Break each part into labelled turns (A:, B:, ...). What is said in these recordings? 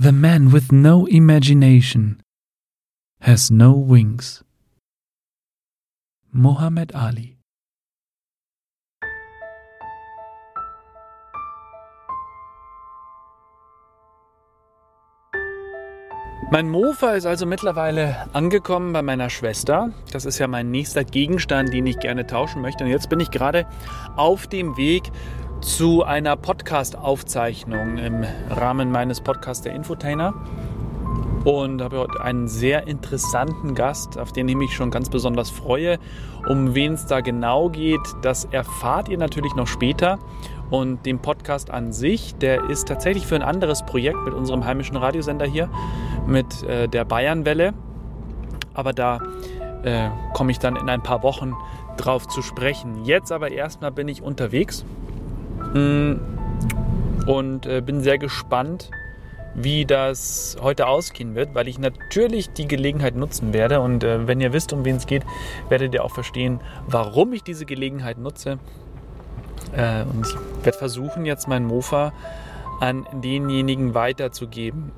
A: The man with no imagination has no wings. Muhammad Ali Mein Mofa ist also mittlerweile angekommen bei meiner Schwester. Das ist ja mein nächster Gegenstand, den ich gerne tauschen möchte. Und jetzt bin ich gerade auf dem Weg zu einer Podcast-Aufzeichnung im Rahmen meines Podcasts der Infotainer. Und habe heute einen sehr interessanten Gast, auf den ich mich schon ganz besonders freue. Um wen es da genau geht, das erfahrt ihr natürlich noch später. Und den Podcast an sich, der ist tatsächlich für ein anderes Projekt mit unserem heimischen Radiosender hier, mit äh, der Bayernwelle. Aber da äh, komme ich dann in ein paar Wochen drauf zu sprechen. Jetzt aber erstmal bin ich unterwegs und äh, bin sehr gespannt, wie das heute ausgehen wird, weil ich natürlich die Gelegenheit nutzen werde. Und äh, wenn ihr wisst, um wen es geht, werdet ihr auch verstehen, warum ich diese Gelegenheit nutze. Äh, und ich werde versuchen, jetzt mein Mofa an denjenigen weiterzugeben.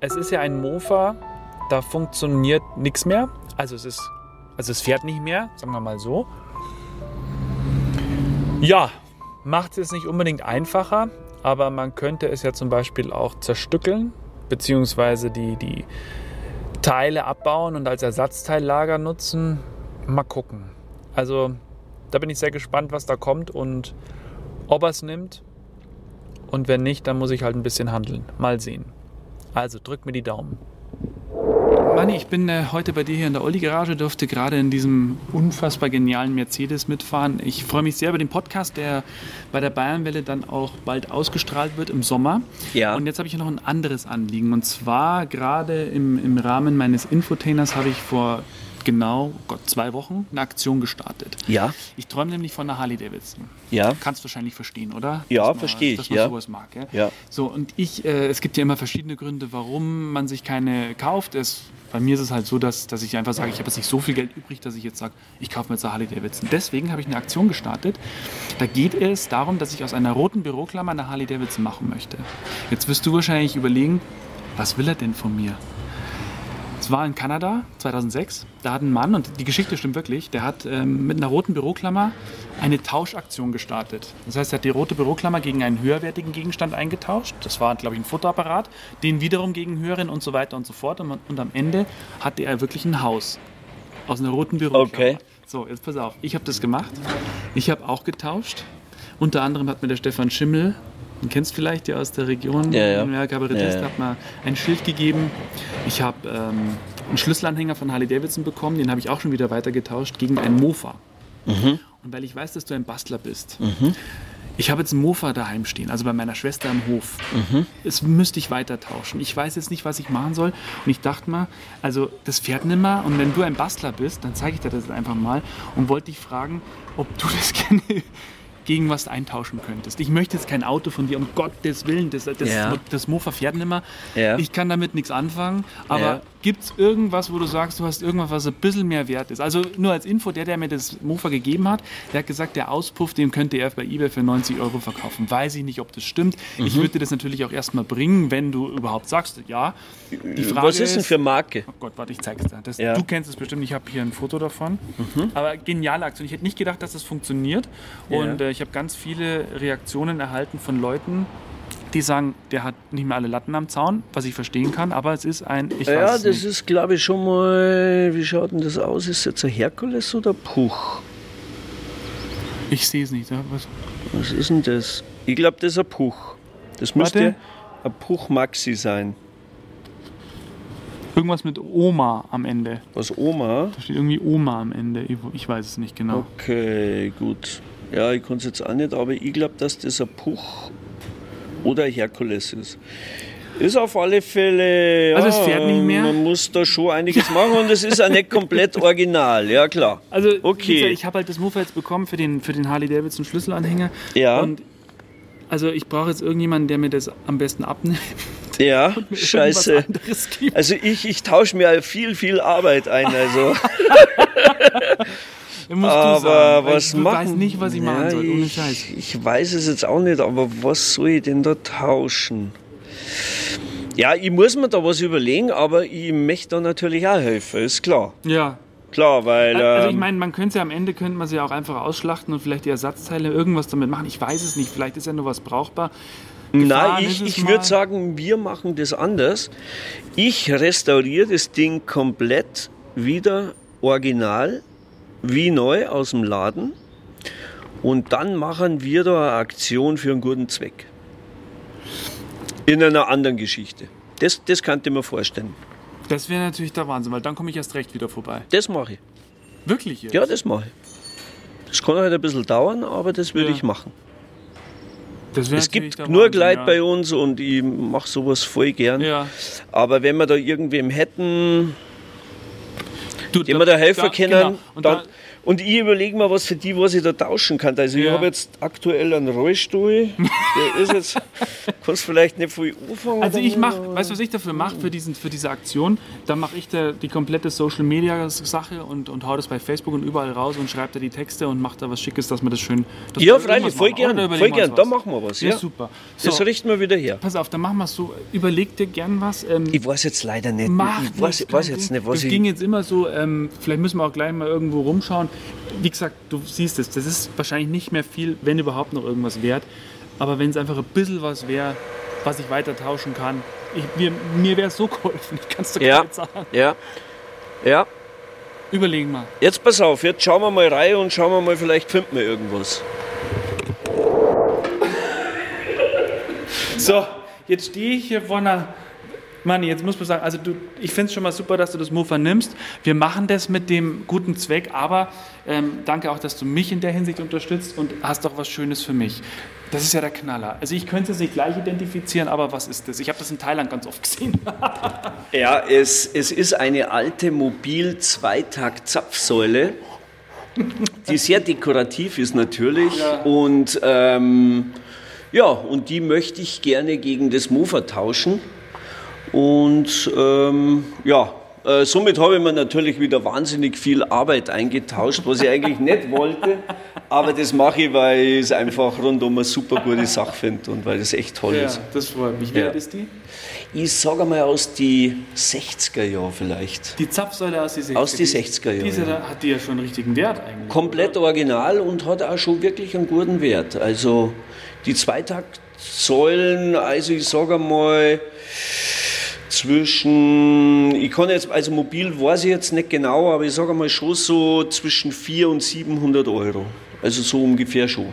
A: Es ist ja ein Mofa, da funktioniert nichts mehr. Also es ist, also es fährt nicht mehr, sagen wir mal so. Ja, macht es nicht unbedingt einfacher, aber man könnte es ja zum Beispiel auch zerstückeln, beziehungsweise die, die Teile abbauen und als Ersatzteillager nutzen. Mal gucken. Also da bin ich sehr gespannt, was da kommt und ob er es nimmt. Und wenn nicht, dann muss ich halt ein bisschen handeln. Mal sehen. Also drückt mir die Daumen. Manni, ich bin äh, heute bei dir hier in der Olli-Garage, durfte gerade in diesem unfassbar genialen Mercedes mitfahren. Ich freue mich sehr über den Podcast, der bei der Bayernwelle dann auch bald ausgestrahlt wird im Sommer. Ja. Und jetzt habe ich noch ein anderes Anliegen. Und zwar gerade im, im Rahmen meines Infotainers habe ich vor genau Gott, zwei Wochen eine Aktion gestartet.
B: Ja.
A: Ich träume nämlich von einer Harley Davidson.
B: Ja.
A: Kannst du wahrscheinlich verstehen, oder?
B: Ja, verstehe ich.
A: Dass man
B: ja.
A: sowas mag. Ja?
B: ja.
A: So, und ich, äh, es gibt ja immer verschiedene Gründe, warum man sich keine kauft. Es, bei mir ist es halt so, dass, dass ich einfach sage, ich habe jetzt nicht so viel Geld übrig, dass ich jetzt sage, ich kaufe mir jetzt eine Harley Davidson. Deswegen habe ich eine Aktion gestartet. Da geht es darum, dass ich aus einer roten Büroklammer eine Harley Davidson machen möchte. Jetzt wirst du wahrscheinlich überlegen, was will er denn von mir? Es war in Kanada 2006. Da hat ein Mann, und die Geschichte stimmt wirklich, der hat ähm, mit einer roten Büroklammer eine Tauschaktion gestartet. Das heißt, er hat die rote Büroklammer gegen einen höherwertigen Gegenstand eingetauscht. Das war, glaube ich, ein Fotoapparat. Den wiederum gegen höheren und so weiter und so fort. Und, und am Ende hatte er wirklich ein Haus aus einer roten Büroklammer.
B: Okay.
A: So, jetzt pass auf. Ich habe das gemacht. Ich habe auch getauscht. Unter anderem hat mir der Stefan Schimmel den kennst du vielleicht ja aus der Region,
B: ja, ja.
A: ja Kabarettist, ja, ja. hat mal ein Schild gegeben. Ich habe ähm, einen Schlüsselanhänger von Harley Davidson bekommen, den habe ich auch schon wieder weitergetauscht gegen einen Mofa. Mhm. Und weil ich weiß, dass du ein Bastler bist, mhm. ich habe jetzt einen Mofa daheim stehen, also bei meiner Schwester im Hof. Mhm. Das müsste ich weiter tauschen. Ich weiß jetzt nicht, was ich machen soll. Und ich dachte mal, also das fährt nimmer. Und wenn du ein Bastler bist, dann zeige ich dir das einfach mal und wollte dich fragen, ob du das gerne gegen was eintauschen könntest. Ich möchte jetzt kein Auto von dir, um Gottes Willen, das, das, ja. das Mofa fährt nicht mehr. Ja. Ich kann damit nichts anfangen, aber ja. gibt es irgendwas, wo du sagst, du hast irgendwas, was ein bisschen mehr wert ist? Also nur als Info, der, der mir das Mofa gegeben hat, der hat gesagt, der Auspuff, den könnte er bei eBay für 90 Euro verkaufen. Weiß ich nicht, ob das stimmt. Mhm. Ich würde dir das natürlich auch erstmal bringen, wenn du überhaupt sagst, ja.
B: Die Frage was ist denn für Marke?
A: Oh Gott, warte, ich zeig's dir. Das, Du kennst es bestimmt, ich habe hier ein Foto davon. Mhm. Aber geniale Aktion. Ich hätte nicht gedacht, dass das funktioniert. Und äh, ich habe ganz viele Reaktionen erhalten von Leuten, die sagen, der hat nicht mehr alle Latten am Zaun, was ich verstehen kann, aber es ist ein.
B: Ich ja, das nicht. ist, glaube ich, schon mal. Wie schaut denn das aus? Ist jetzt ein Herkules oder Puch?
A: Ich sehe es nicht.
B: Was? was ist denn das? Ich glaube, das ist ein Puch. Das müsste Warte. ein Puch Maxi sein.
A: Irgendwas mit Oma am Ende.
B: Was Oma?
A: Da steht irgendwie Oma am Ende. Ich weiß es nicht genau.
B: Okay, gut. Ja, ich kann es jetzt auch nicht, aber ich glaube, dass das ein Puch oder ein Herkules ist. Ist auf alle Fälle. Ja,
A: also es fährt nicht mehr.
B: Man muss da schon einiges machen und es ist auch nicht komplett original, ja klar.
A: Also okay. ich habe halt das Mofa jetzt bekommen für den, für den Harley Davidson Schlüsselanhänger.
B: Ja. Und
A: also ich brauche jetzt irgendjemanden, der mir das am besten abnimmt.
B: Ja, scheiße. Also ich, ich tausche mir viel, viel Arbeit ein. Also. aber was
A: du
B: machen?
A: weiß nicht, was ich machen ja, soll, ohne Scheiß.
B: Ich, ich weiß es jetzt auch nicht, aber was soll ich denn da tauschen? Ja, ich muss mir da was überlegen, aber ich möchte da natürlich auch helfen, ist klar.
A: Ja.
B: Klar, weil.
A: Also ich
B: ähm,
A: meine, man könnte ja am Ende könnte man sie auch einfach ausschlachten und vielleicht die Ersatzteile irgendwas damit machen. Ich weiß es nicht. Vielleicht ist ja nur was brauchbar. Gefahren
B: Nein, ich,
A: es
B: ich würde sagen, wir machen das anders. Ich restauriere das Ding komplett wieder original, wie neu aus dem Laden. Und dann machen wir da eine Aktion für einen guten Zweck. In einer anderen Geschichte. Das, das könnte ich mir vorstellen.
A: Das wäre natürlich der Wahnsinn, weil dann komme ich erst recht wieder vorbei.
B: Das mache ich.
A: Wirklich jetzt?
B: Ja, das mache ich. Das kann halt ein bisschen dauern, aber das würde
A: Ja.
B: ich machen. Es gibt nur
A: Wahnsinn,
B: Leute
A: ja.
B: bei uns und ich mache sowas voll gern.
A: Ja.
B: Aber wenn wir da irgendwem hätten,
A: Du,
B: dem wir da helfen
A: da-
B: können,
A: genau. Und
B: dann,
A: da,
B: und ich überlege mal, was für die, was ich da tauschen kann. Also ich
A: Ja.
B: habe jetzt aktuell einen Rollstuhl, der ist jetzt, kannst vielleicht nicht viel anfangen.
A: Also ich mache, weißt du, was ich dafür mache für, diesen, für diese Aktion? Da mache ich da die komplette Social Media Sache und, und hau das bei Facebook und überall raus und schreibe da die Texte und mache da was Schickes, dass man das schön. dass
B: Ja, freilich, voll gern, voll gern. Da
A: was.
B: machen wir was.
A: Ja,
B: Ja,
A: super. So,
B: Das richten wir wieder her.
A: pass auf, dann machen wir es so. Überleg dir gern was. Ähm,
B: Ich weiß jetzt leider nicht,
A: Macht
B: ich weiß, weiß jetzt nicht, was
A: Das
B: ich...
A: ging jetzt immer so, ähm, vielleicht müssen wir auch gleich mal irgendwo rumschauen. Wie gesagt, du siehst es, das ist wahrscheinlich nicht mehr viel, wenn überhaupt noch irgendwas wert. Aber wenn es einfach ein bisschen was wäre, was ich weiter tauschen kann, ich, mir, mir wäre es so geholfen, ich kann es dir gar
B: Ja,
A: nicht sagen.
B: ja, ja.
A: Überlegen mal.
B: Jetzt pass auf, jetzt schauen wir mal rein und schauen wir mal, vielleicht finden wir irgendwas.
A: So, jetzt stehe ich hier vor einer. Manni, jetzt muss man sagen, also du, ich finde es schon mal super, dass du das Mofa nimmst. Wir machen das mit dem guten Zweck, aber ähm, danke auch, dass du mich in der Hinsicht unterstützt und hast auch was Schönes für mich. Das ist ja der Knaller. Also ich könnte es nicht gleich identifizieren, aber was ist das? Ich habe das in Thailand ganz oft gesehen.
B: Ja, es, es ist eine alte Mobil-Zweitakt-Zapfsäule, die sehr dekorativ ist natürlich.
A: Ja.
B: Und ähm, ja, und die möchte ich gerne gegen das Mofa tauschen. Und ähm, ja, äh, somit habe ich mir natürlich wieder wahnsinnig viel Arbeit eingetauscht, was ich eigentlich nicht wollte. Aber das mache ich, weil ich es einfach rundum eine super gute Sache finde und weil das echt toll
A: ja,
B: ist.
A: das freut mich. Wie
B: Ja.
A: alt ist die?
B: Ich sage mal aus die 60er Jahre vielleicht.
A: Die Zapfsäule aus die 60er.
B: Aus die 60er Jahre,
A: Diese
B: ja.
A: hat die ja schon einen richtigen Wert eigentlich.
B: Komplett original und hat auch schon wirklich einen guten Wert. Also die Zweitaktsäulen, also ich sage mal zwischen, ich kann jetzt, also mobil weiß ich jetzt nicht genau, aber ich sage mal schon so zwischen 400 und 700 Euro. Also so ungefähr schon.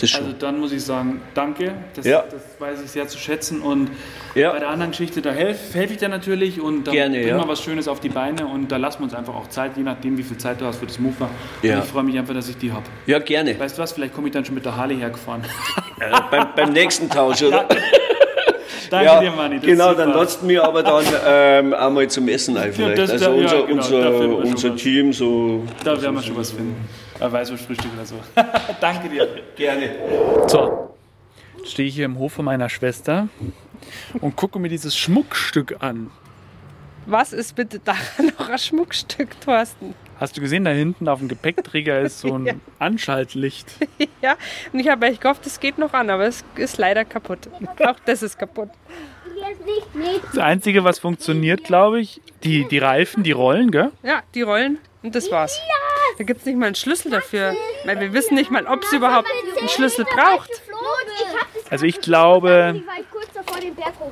B: Das schon.
A: Also dann muss ich sagen, danke. Das,
B: Ja.
A: das weiß ich sehr zu schätzen. Und
B: Ja.
A: bei der anderen Geschichte, da helfe helf ich dir natürlich und dann
B: Gerne,
A: bringen
B: ja.
A: wir was Schönes auf die Beine und da lassen wir uns einfach auch Zeit, je nachdem, wie viel Zeit du hast für das Mofa.
B: Ja.
A: Und ich freue mich einfach, dass ich die habe.
B: ja, gerne.
A: Weißt du was, vielleicht komme ich dann schon mit der Harley hergefahren.
B: Äh, beim, beim nächsten Tausch, oder?
A: Danke
B: Ja,
A: dir, Manni.
B: genau, dann lasst mir aber dann ähm, einmal zum Essen ein vielleicht.
A: das-
B: also
A: ja,
B: unser,
A: genau, da
B: unser, unser. Team so.
A: Da werden wir schon was finden. Ein Weißwurstfrühstück oder so. Danke dir.
B: Gerne.
A: So, jetzt stehe ich hier im Hof von meiner Schwester und gucke mir dieses Schmuckstück an.
C: Was ist bitte daran noch ein Schmuckstück, Thorsten?
A: Hast du gesehen, da hinten auf dem Gepäckträger ist so ein
C: Ja.
A: Anschaltlicht.
C: Ja, und ich habe echt gehofft, es geht noch an, aber es ist leider kaputt. Auch das ist kaputt.
A: Das Einzige, was funktioniert, glaube ich, die, die Reifen, die rollen, gell?
C: Ja, die rollen und das war's. Da gibt es nicht mal einen Schlüssel dafür, weil wir wissen nicht mal, ob es überhaupt einen Schlüssel braucht.
A: Also ich glaube,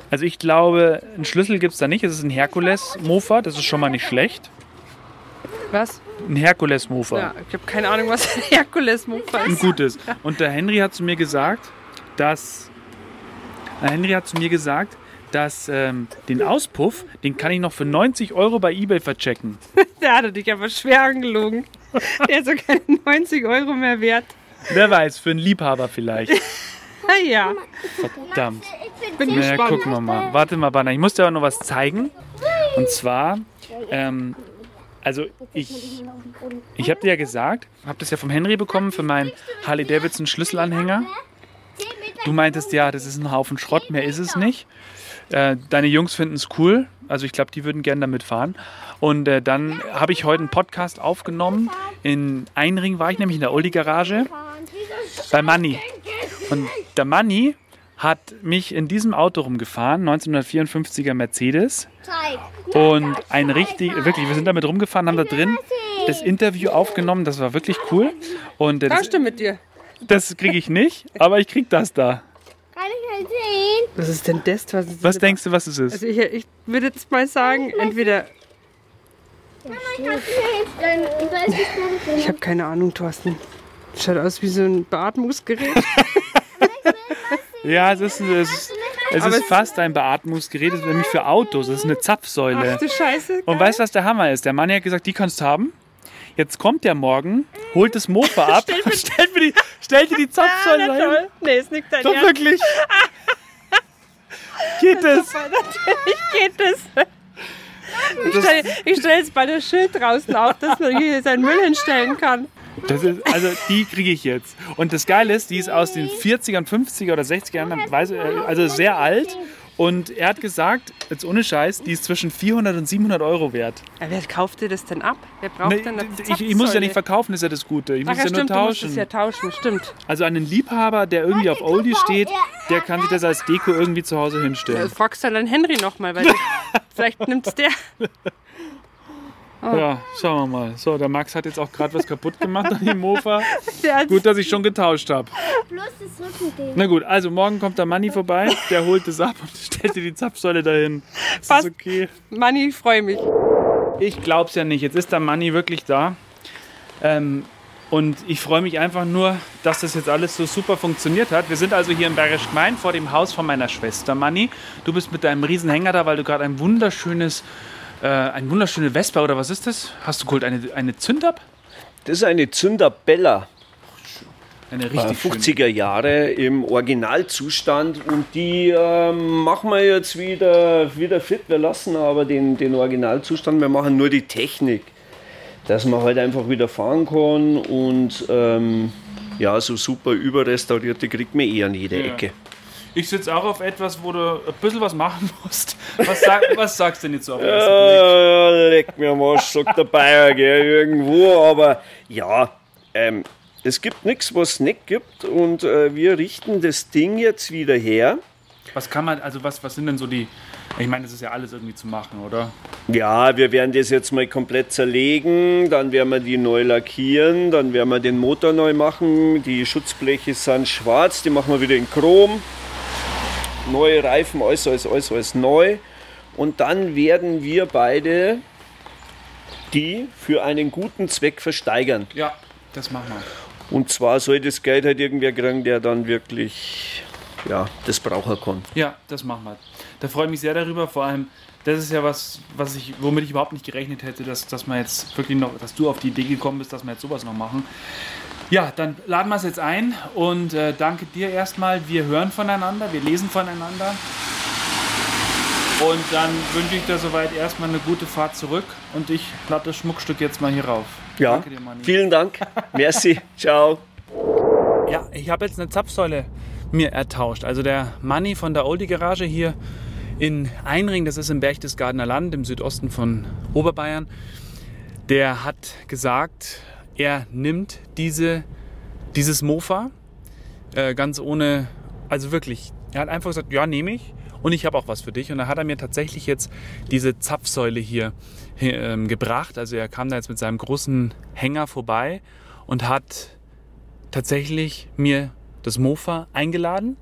A: also ich glaube, einen Schlüssel gibt es da nicht. Es ist ein Herkules-Mofa, das ist schon mal nicht schlecht.
C: Was?
A: Ein Herkules-Mofa.
C: Ja, ich habe keine Ahnung, was ein Herkules-Mofa
A: ein
C: ist.
A: gutes. Und der Henry hat zu mir gesagt, dass der Henry hat zu mir gesagt, dass ähm, den Auspuff, den kann ich noch für 90 Euro bei eBay verchecken.
C: Der hatte dich aber schwer angelogen. Der ist so keine 90 Euro mehr wert.
A: Wer weiß, für einen Liebhaber vielleicht.
C: Na ja,
A: Verdammt.
C: bin
A: Na,
C: gespannt.
A: gucken wir mal. Warte mal, Banner. Ich muss dir aber noch was zeigen. Und zwar, ähm, also ich, ich habe dir ja gesagt, habe das ja vom Henry bekommen für meinen Harley Davidson Schlüsselanhänger. Du meintest ja, das ist ein Haufen Schrott, mehr ist es nicht. Äh, deine Jungs finden es cool, also ich glaube, die würden gerne damit fahren. Und äh, dann habe ich heute einen Podcast aufgenommen. In Einring war ich nämlich in der Oldie Garage bei Manni. Und der Manni hat mich in diesem Auto rumgefahren, 1954er Mercedes. Und ein richtig, wirklich, wir sind damit rumgefahren, haben da drin das Interview aufgenommen. Das war wirklich cool. Und äh, das,
C: er mit dir?
A: das kriege ich nicht, aber ich krieg das da.
D: Kann ich halt sehen?
C: Was ist denn das? Was, ist
A: Was denkst du, was es ist?
C: Also ich, ich würde jetzt mal sagen, entweder.
D: Ich
C: habe keine Ahnung, Thorsten. Schaut aus wie so ein Beatmungsgerät.
A: Ja, es ist, es ist, es ist
C: es-
A: fast ein Beatmungsgerät, das ist nämlich für Autos. Das ist eine Zapfsäule.
C: Ach du Scheiße.
A: Und weißt du, was der Hammer ist? Der Mann hat gesagt, die kannst du haben. Jetzt kommt der morgen, holt das Mofa ab und stellt, mir die, stellt dir die Zapfsäule
C: Na
A: hin.
C: Nee, ist nicht dein
A: Doch
C: Ernst.
A: wirklich. Geht es?
C: Natürlich geht das. Ich stelle stell jetzt bei der Schild draußen auf, dass man hier seinen Müll hinstellen kann.
A: Das ist, also die kriege ich jetzt. Und das Geile ist, die ist aus den 40ern, 50er oder 60er Jahren, weiß- äh, also sehr alt. Und er hat gesagt, jetzt ohne Scheiß, die ist zwischen 400 und 700 Euro wert.
C: Ja, wer kauft dir das denn ab? Wer braucht
A: Nee,
C: denn eine
A: ich, ich muss ja nicht verkaufen, ist ja das Gute. Ich
C: Ach
A: muss
C: ja,
A: ja nur
C: stimmt, du musst es
A: tauschen.
C: ja tauschen, stimmt.
A: Also einen Liebhaber, der irgendwie auf Oldie steht, der kann sich das als Deko irgendwie zu Hause
C: Ja,
A: hinstellen.
C: fragst dann Henry nochmal, weil vielleicht nimmt's der.
A: Ja, schauen wir mal. So, der Max hat jetzt auch gerade was kaputt gemacht an dem Mofa. Gut, dass ich schon getauscht habe.
D: Plus das Rückending.
A: Na gut, also morgen kommt der Manni vorbei, der holt es ab und stellt dir die Zapfsäule dahin. Ist das
C: Passt.
A: okay?
C: Manni, ich freue mich.
A: Ich glaub's ja nicht. Jetzt ist der Manni wirklich da. Ähm, und ich freue mich einfach nur, dass das jetzt alles so super funktioniert hat. Wir sind also hier in Bergisch Gmein vor dem Haus von meiner Schwester Manni. Du bist mit deinem Riesenhänger da, weil du gerade ein wunderschönes, äh, ein wunderschöne Vespa oder was ist das? Hast du geholt eine, eine Zündab?
B: Das ist eine Zünderbella.
A: Eine
B: äh,
A: richtig schöne.
B: 50er Jahre im Originalzustand und die ähm, machen wir jetzt wieder, wieder fit. Wir lassen aber den, den Originalzustand, wir machen nur die Technik, dass man halt einfach wieder fahren kann und ähm, ja, so super überrestaurierte kriegt man eh an jeder
A: Ja.
B: Ecke.
A: Ich sitze auch auf etwas, wo du ein bisschen was machen musst. Was, sag, was sagst du denn jetzt so auf den ersten Blick?
B: Äh, leck mir am Arsch, sagt der Bayer, gell, irgendwo. Aber ja, ähm, es gibt nichts, was es nicht gibt. Und äh, wir richten das Ding jetzt wieder her.
A: Was kann man, also was, was sind denn so die, ich meine, das ist ja alles irgendwie zu machen, oder?
B: Ja, wir werden das jetzt mal komplett zerlegen, dann werden wir die neu lackieren, dann werden wir den Motor neu machen. Die Schutzbleche sind schwarz, die machen wir wieder in Chrom. Neue Reifen, alles, alles, alles, alles neu. Und dann werden wir beide die für einen guten Zweck versteigern.
A: Ja, das machen wir.
B: Und zwar soll das Geld halt irgendwer kriegen, der dann wirklich ja, das brauchen kann.
A: Ja, das machen wir. Da freue ich mich sehr darüber. Vor allem, das ist ja was, was ich, womit ich überhaupt nicht gerechnet hätte, dass, dass man jetzt wirklich noch, dass du auf die Idee gekommen bist, dass wir jetzt sowas noch machen. Ja, dann laden wir es jetzt ein und äh, danke dir erstmal. Wir hören voneinander, wir lesen voneinander. Und dann wünsche ich dir soweit erstmal eine gute Fahrt zurück und ich lade das Schmuckstück jetzt mal hier rauf.
B: Ja,
A: Danke dir, Manni.
B: vielen Dank. Merci. Ciao.
A: Ja, ich habe jetzt eine Zapfsäule mir ertauscht. Also der Manni von der Oldie Garage hier in Einring, das ist im Berchtesgadener Land im Südosten von Oberbayern, der hat gesagt, er nimmt diese, dieses Mofa äh, ganz ohne, also wirklich, er hat einfach gesagt, ja, nehme ich und ich habe auch was für dich. Und da hat er mir tatsächlich jetzt diese Zapfsäule hier ähm, gebracht. Also er kam da jetzt mit seinem großen Hänger vorbei und hat tatsächlich mir das Mofa eingeladen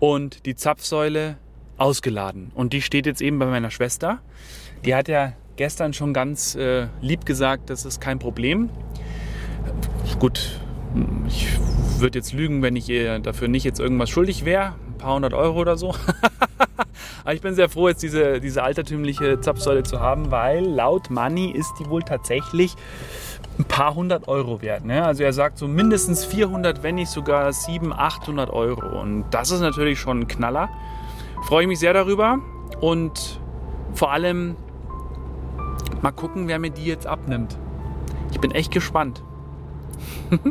A: und die Zapfsäule ausgeladen. Und die steht jetzt eben bei meiner Schwester. Die hat ja gestern schon ganz äh, lieb gesagt, das ist kein Problem. Gut, ich würde jetzt lügen, wenn ich ihr dafür nicht jetzt irgendwas schuldig wäre. Ein paar hundert Euro oder so. Aber ich bin sehr froh, jetzt diese, diese altertümliche Zapfsäule zu haben, weil laut Money ist die wohl tatsächlich ein paar hundert Euro wert. Ne? Also er sagt so mindestens 400, wenn nicht sogar 700, 800 Euro. Und das ist natürlich schon ein Knaller. Freue ich mich sehr darüber und vor allem mal gucken, wer mir die jetzt abnimmt. Ich bin echt gespannt.